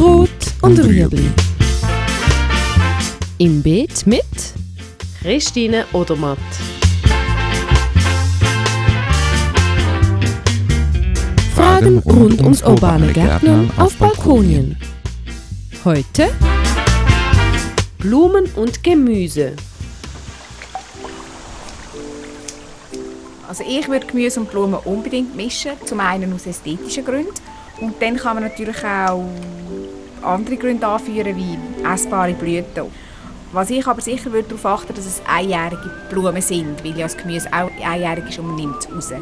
Rot und Rüebli. Im Beet mit Christine Odermatt. Fragen rund ums urbane Gärtnern auf Balkonien. Heute Blumen und Gemüse. Also ich würde Gemüse und Blumen unbedingt mischen, zum einen aus ästhetischen Gründen und dann kann man natürlich auch andere Gründe anführen, wie essbare Blüten. Was ich aber sicher würde darauf achten, dass es einjährige Blumen sind, weil ja das Gemüse auch einjährig ist und man nimmt es raus.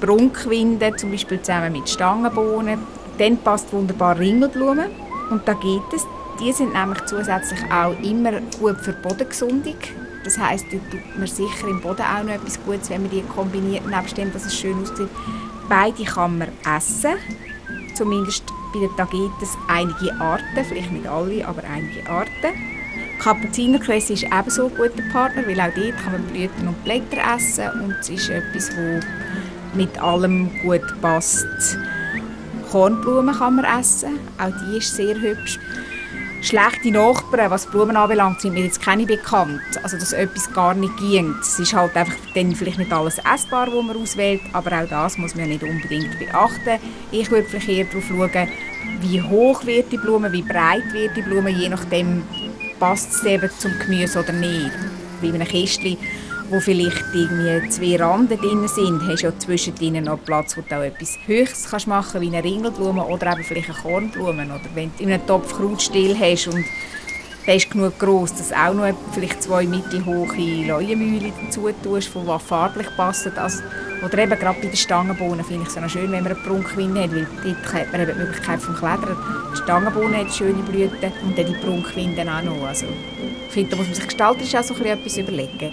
Prunkquinde, zum Beispiel zusammen mit Stangenbohnen. Dann passt wunderbar Ringelblumen. Und da geht es. Die sind nämlich zusätzlich auch immer gut für Bodengesundung. Das heisst, da tut man sicher im Boden auch noch etwas Gutes, wenn man die kombiniert, nebst dem, dass es schön aussieht. Beide kann man essen. Zumindest bei den Tagetes einige Arten, vielleicht nicht alle, aber einige Arten. Kapuzinerkresse ist ebenso ein guter Partner, weil auch dort kann man Blüten und Blätter essen und es ist etwas, das mit allem gut passt. Kornblumen kann man essen, auch die ist sehr hübsch. Schlechte Nachbarn, was Blumen anbelangt, sind mir jetzt keine bekannt. Also, dass etwas gar nicht ging. Es ist halt einfach dann vielleicht nicht alles essbar, was man auswählt, aber auch das muss man nicht unbedingt beachten. Ich würde vielleicht eher darauf schauen, wie hoch wird die Blume, wie breit wird die Blume, je nachdem passt es eben zum Gemüse oder nicht. Bei einem Kästchen wo vielleicht irgendwie zwei Randen drin sind, hast du ja zwischendrin noch Platz, wo du auch etwas Höchstes kannst machen wie eine Ringelblume oder eben vielleicht eine Kornblume. Oder wenn du in einem Topf Krautstill hast und der ist genug groß, dass auch noch vielleicht zwei mittelhohe Leuenmühle dazu tust, die farblich passen. Also, oder eben gerade bei den Stangenbohnen finde ich es auch schön, wenn man eine Prunkquinde hat, weil dort hat man eben die Möglichkeit vom Klettern. Die Stangenbohnen hat schöne Blüten und dann die Prunkquinden auch noch. Also, ich finde, da muss man sich gestalterisch auch so etwas überlegen.